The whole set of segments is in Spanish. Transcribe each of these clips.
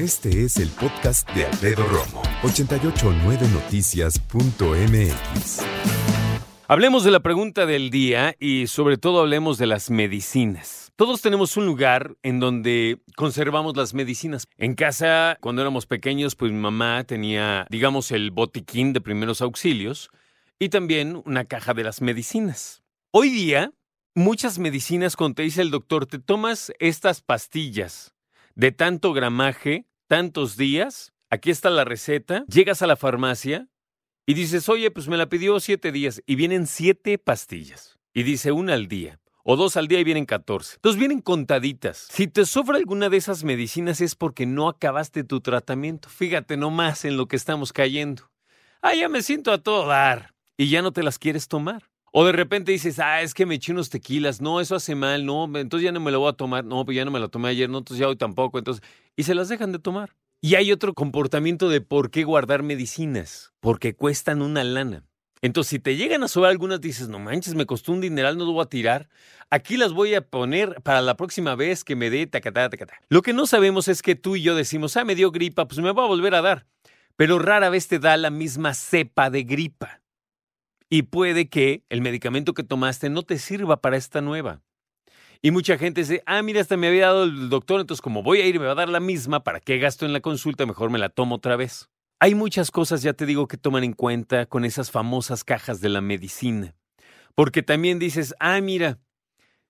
Este es el podcast de Alfredo Romo, 889noticias.mx. Hablemos de la pregunta del día y sobre todo hablemos de las medicinas. Todos tenemos un lugar en donde conservamos las medicinas. En casa, cuando éramos pequeños, pues mi mamá tenía, digamos, el botiquín de primeros auxilios y también una caja de las medicinas. Hoy día, muchas medicinas, cuando te dice el doctor, te tomas estas pastillas de tanto gramaje, tantos días, aquí está la receta, llegas a la farmacia y dices, oye, pues me la pidió siete días y vienen siete pastillas. Y dice una al día. O dos al día y vienen 14. Entonces vienen contaditas. Si te sobra alguna de esas medicinas es porque no acabaste tu tratamiento. Fíjate nomás en lo que estamos cayendo. Ah, ya me siento a todo dar. Y ya no te las quieres tomar. O de repente dices, ah, es que me eché unos tequilas, no, eso hace mal, no, entonces ya no me lo voy a tomar, no, pues ya no me lo tomé ayer, no, entonces ya hoy tampoco, entonces, y se las dejan de tomar. Y hay otro comportamiento de por qué guardar medicinas, porque cuestan una lana. Entonces, si te llegan a sobrar algunas, dices, no manches, me costó un dineral, no lo voy a tirar. Aquí las voy a poner para la próxima vez que me dé tacatá, tacatá. Lo que no sabemos es que tú y yo decimos, ah, me dio gripa, pues me va a volver a dar. Pero rara vez te da la misma cepa de gripa. Y puede que el medicamento que tomaste no te sirva para esta nueva. Y mucha gente dice, ah, mira, hasta me había dado el doctor, entonces como voy a ir, me va a dar la misma, ¿para qué gasto en la consulta? Mejor me la tomo otra vez. Hay muchas cosas, ya te digo, que toman en cuenta con esas famosas cajas de la medicina. Porque también dices, ah, mira,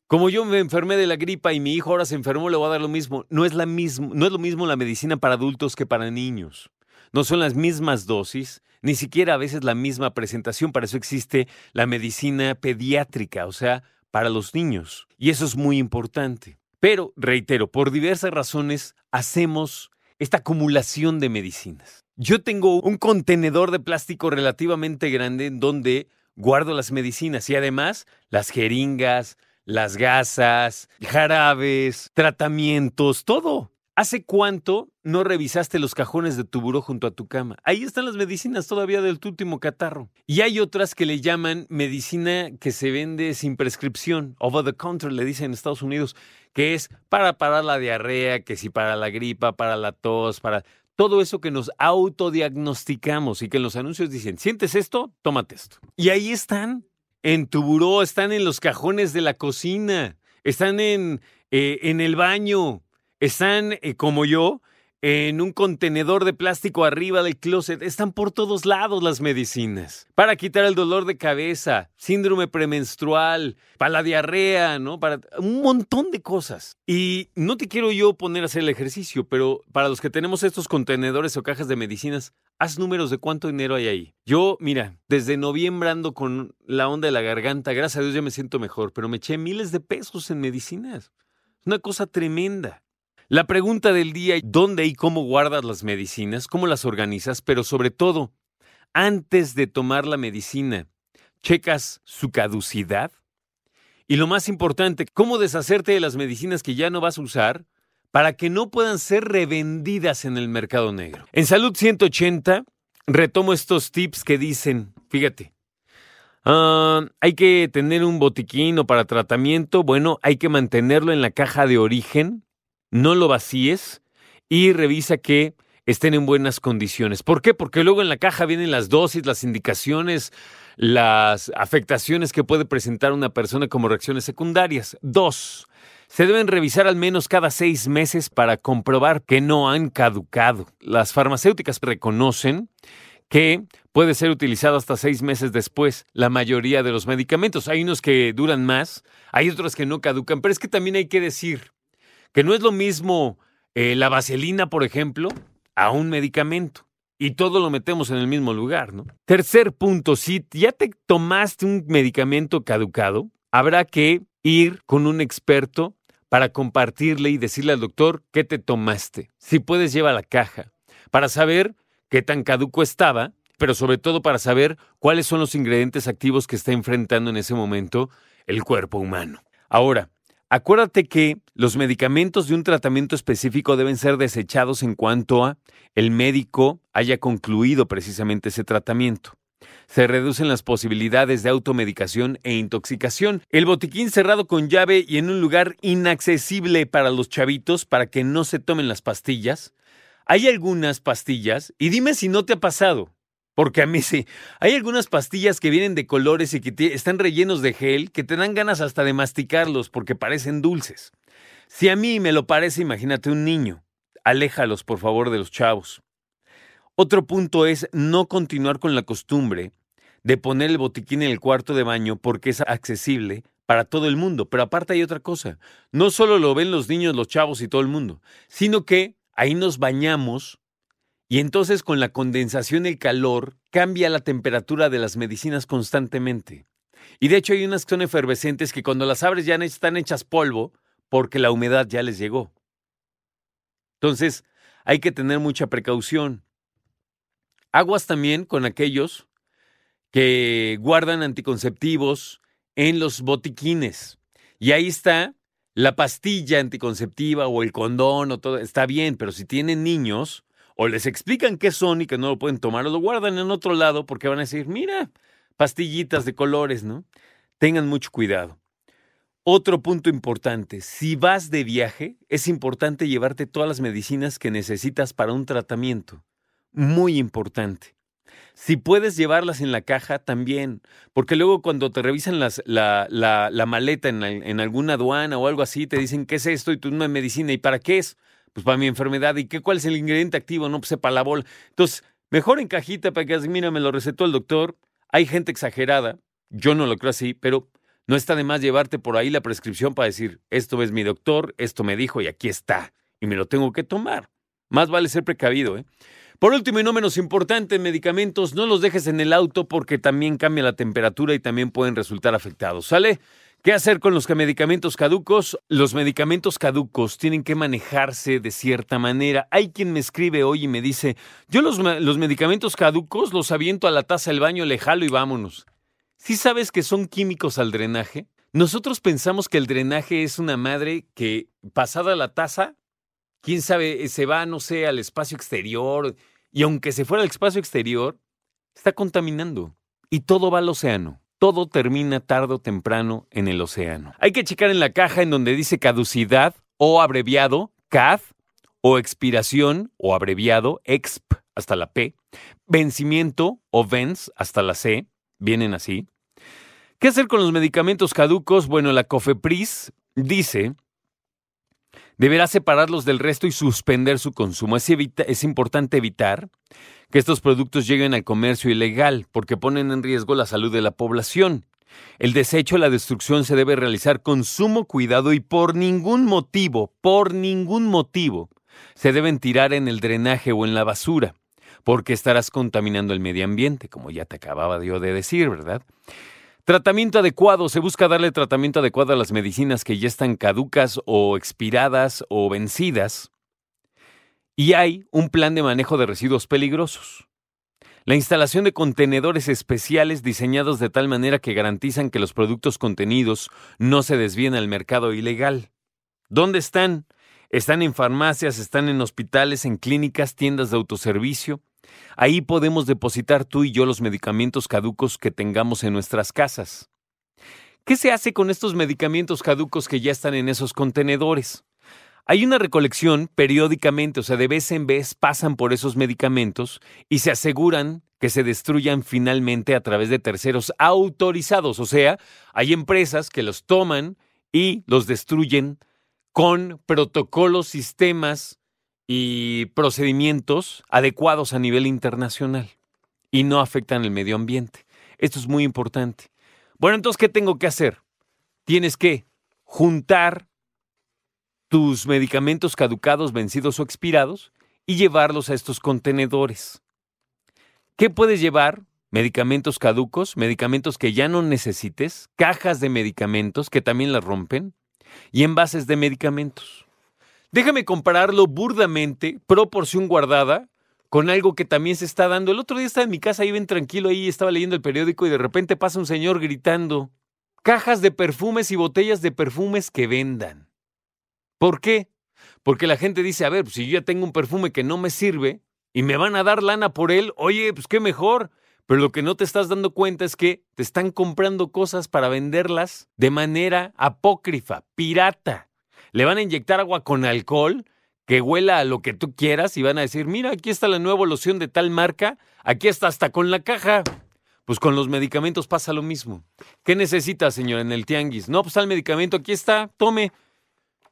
como yo me enfermé de la gripa y mi hijo ahora se enfermó, le voy a dar lo mismo. No es, la mismo, no es lo mismo la medicina para adultos que para niños. No son las mismas dosis, ni siquiera a veces la misma presentación. Para eso existe la medicina pediátrica, o sea, para los niños. Y eso es muy importante. Pero, reitero, por diversas razones hacemos esta acumulación de medicinas. Yo tengo un contenedor de plástico relativamente grande en donde guardo las medicinas y además las jeringas, las gasas, jarabes, tratamientos, todo. ¿Hace cuánto no revisaste los cajones de tu buró junto a tu cama? Ahí están las medicinas todavía del tu último catarro. Y hay otras que le llaman medicina que se vende sin prescripción, over the counter, le dicen en Estados Unidos, que es para parar la diarrea, que si para la gripa, para la tos, para todo eso que nos autodiagnosticamos y que en los anuncios dicen, ¿sientes esto? Tómate esto. Y ahí están, en tu buró, están en los cajones de la cocina, están en, eh, en el baño están, eh, como yo, en un contenedor de plástico arriba del closet. Están por todos lados las medicinas. Para quitar el dolor de cabeza, síndrome premenstrual, para la diarrea, ¿no? Para un montón de cosas. Y no te quiero yo poner a hacer el ejercicio, pero para los que tenemos estos contenedores o cajas de medicinas, haz números de cuánto dinero hay ahí. Yo, mira, desde noviembre ando con la onda de la garganta. Gracias a Dios ya me siento mejor, pero me eché miles de pesos en medicinas. Es una cosa tremenda. La pregunta del día, ¿dónde y cómo guardas las medicinas? ¿Cómo las organizas? Pero sobre todo, antes de tomar la medicina, ¿checas su caducidad? Y lo más importante, ¿cómo deshacerte de las medicinas que ya no vas a usar para que no puedan ser revendidas en el mercado negro? En Salud 180 retomo estos tips que dicen, fíjate, ah, hay que tener un botiquín o para tratamiento, bueno, hay que mantenerlo en la caja de origen no lo vacíes y revisa que estén en buenas condiciones. ¿Por qué? Porque luego en la caja vienen las dosis, las indicaciones, las afectaciones que puede presentar una persona como reacciones secundarias. Dos, se deben revisar al menos cada seis meses para comprobar que no han caducado. Las farmacéuticas reconocen que puede ser utilizado hasta seis meses después la mayoría de los medicamentos. Hay unos que duran más, hay otros que no caducan, pero es que también hay que decir, que no es lo mismo eh, la vaselina, por ejemplo, a un medicamento. Y todo lo metemos en el mismo lugar, ¿no? Tercer punto, si ya te tomaste un medicamento caducado, habrá que ir con un experto para compartirle y decirle al doctor qué te tomaste. Si puedes, lleva la caja para saber qué tan caduco estaba, pero sobre todo para saber cuáles son los ingredientes activos que está enfrentando en ese momento el cuerpo humano. Ahora, Acuérdate que los medicamentos de un tratamiento específico deben ser desechados en cuanto a el médico haya concluido precisamente ese tratamiento. Se reducen las posibilidades de automedicación e intoxicación. El botiquín cerrado con llave y en un lugar inaccesible para los chavitos para que no se tomen las pastillas Hay algunas pastillas, y dime si no te ha pasado, porque a mí sí. Hay algunas pastillas que vienen de colores y que están rellenos de gel que te dan ganas hasta de masticarlos porque parecen dulces. Si a mí me lo parece, imagínate un niño. Aléjalos, por favor, de los chavos. Otro punto es no continuar con la costumbre de poner el botiquín en el cuarto de baño porque es accesible para todo el mundo. Pero aparte hay otra cosa. No solo lo ven los niños, los chavos y todo el mundo, sino que ahí nos bañamos y entonces con la condensación el calor cambia la temperatura de las medicinas constantemente. Y de hecho hay unas que son efervescentes que cuando las abres ya están hechas polvo porque la humedad ya les llegó. Entonces hay que tener mucha precaución. Aguas también con aquellos que guardan anticonceptivos en los botiquines. Y ahí está la pastilla anticonceptiva o el condón o todo. Está bien, pero si tienen niños, o les explican qué son y que no lo pueden tomar, o lo guardan en otro lado porque van a decir, mira, pastillitas de colores, ¿no? Tengan mucho cuidado. Otro punto importante, si vas de viaje, es importante llevarte todas las medicinas que necesitas para un tratamiento. Muy importante. Si puedes llevarlas en la caja, también, porque luego cuando te revisan las, la, maleta en, en, alguna aduana o algo así, te dicen, ¿qué es esto? Y tú una medicina, ¿y para qué es? Pues para mi enfermedad. ¿Y qué, cuál es el ingrediente activo? No, pues sepa la bola. Entonces, mejor en cajita para que mira, me lo recetó el doctor. Hay gente exagerada, yo no lo creo así, pero no está de más llevarte por ahí la prescripción para decir, esto es mi doctor, esto me dijo y aquí está, y me lo tengo que tomar. Más vale ser precavido, ¿eh? Por último y no menos importante, medicamentos, no los dejes en el auto porque también cambia la temperatura y también pueden resultar afectados. ¿Sale? ¿Qué hacer con los medicamentos caducos? Los medicamentos caducos tienen que manejarse de cierta manera. Hay quien me escribe hoy y me dice, yo los, medicamentos caducos los aviento a la taza del baño, le jalo y vámonos. ¿Sí sabes que son químicos al drenaje? Nosotros pensamos que el drenaje es una madre que, pasada la taza, quién sabe, se va, no sé, al espacio exterior, y aunque se fuera al espacio exterior, está contaminando. Y todo va al océano todo termina tarde o temprano en el océano. Hay que checar en la caja en donde dice caducidad o abreviado CAD o expiración o abreviado EXP hasta la P, vencimiento o VENS hasta la C, vienen así. ¿Qué hacer con los medicamentos caducos? Bueno, la COFEPRIS dice deberá separarlos del resto y suspender su consumo. Es, es, importante evitar que estos productos lleguen al comercio ilegal porque ponen en riesgo la salud de la población. El desecho la destrucción se debe realizar con sumo cuidado y por ningún motivo, por ningún motivo, se deben tirar en el drenaje o en la basura, porque estarás contaminando el medio ambiente, como ya te acababa yo de decir, ¿verdad? Tratamiento adecuado. Se busca darle tratamiento adecuado a las medicinas que ya están caducas o expiradas o vencidas. Y hay un plan de manejo de residuos peligrosos. La instalación de contenedores especiales diseñados de tal manera que garantizan que los productos contenidos no se desvíen al mercado ilegal. ¿Dónde están? Están en farmacias, están en hospitales, en clínicas, tiendas de autoservicio. Ahí podemos depositar tú y yo los medicamentos caducos que tengamos en nuestras casas. ¿Qué se hace con estos medicamentos caducos que ya están en esos contenedores? Hay una recolección periódicamente, o sea, de vez en vez pasan por esos medicamentos y se aseguran que se destruyan finalmente a través de terceros autorizados. O sea, hay empresas que los toman y los destruyen con protocolos, sistemas y procedimientos adecuados a nivel internacional y no afectan el medio ambiente. Esto es muy importante. Bueno, entonces, ¿qué tengo que hacer? Tienes que juntar tus medicamentos caducados, vencidos o expirados y llevarlos a estos contenedores. ¿Qué puedes llevar? Medicamentos caducos, medicamentos que ya no necesites, cajas de medicamentos que también las rompen y envases de medicamentos. Déjame compararlo burdamente, proporción guardada, con algo que también se está dando. El otro día estaba en mi casa, ahí bien tranquilo, ahí estaba leyendo el periódico y de repente pasa un señor gritando, cajas de perfumes y botellas de perfumes que vendan. ¿Por qué? Porque la gente dice, a ver, pues si yo ya tengo un perfume que no me sirve y me van a dar lana por él, oye, pues qué mejor. Pero lo que no te estás dando cuenta es que te están comprando cosas para venderlas de manera apócrifa, pirata le van a inyectar agua con alcohol que huela a lo que tú quieras y van a decir, mira, aquí está la nueva loción de tal marca, aquí está hasta con la caja. Pues con los medicamentos pasa lo mismo. ¿Qué necesita, señor, en el tianguis? No, pues el medicamento, aquí está, tome.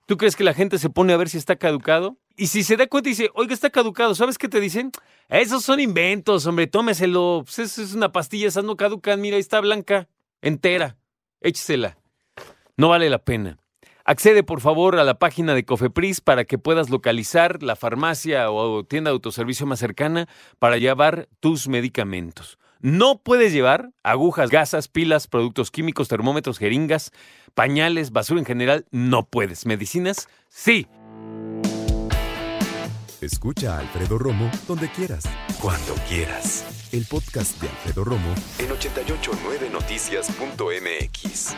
¿Tú crees que la gente se pone a ver si está caducado? Y si se da cuenta y dice, oiga, está caducado, ¿sabes qué te dicen? Esos son inventos, hombre, tómeselo. Pues es, es una pastilla, esas no caducan, mira, ahí está blanca, entera. Échesela. No vale la pena. Accede por favor a la página de Cofepris para que puedas localizar la farmacia o tienda de autoservicio más cercana para llevar tus medicamentos. No puedes llevar agujas, gasas, pilas, productos químicos, termómetros, jeringas, pañales, basura en general. No puedes. Medicinas, sí. Escucha a Alfredo Romo donde quieras, cuando quieras. El podcast de Alfredo Romo en 889noticias.mx.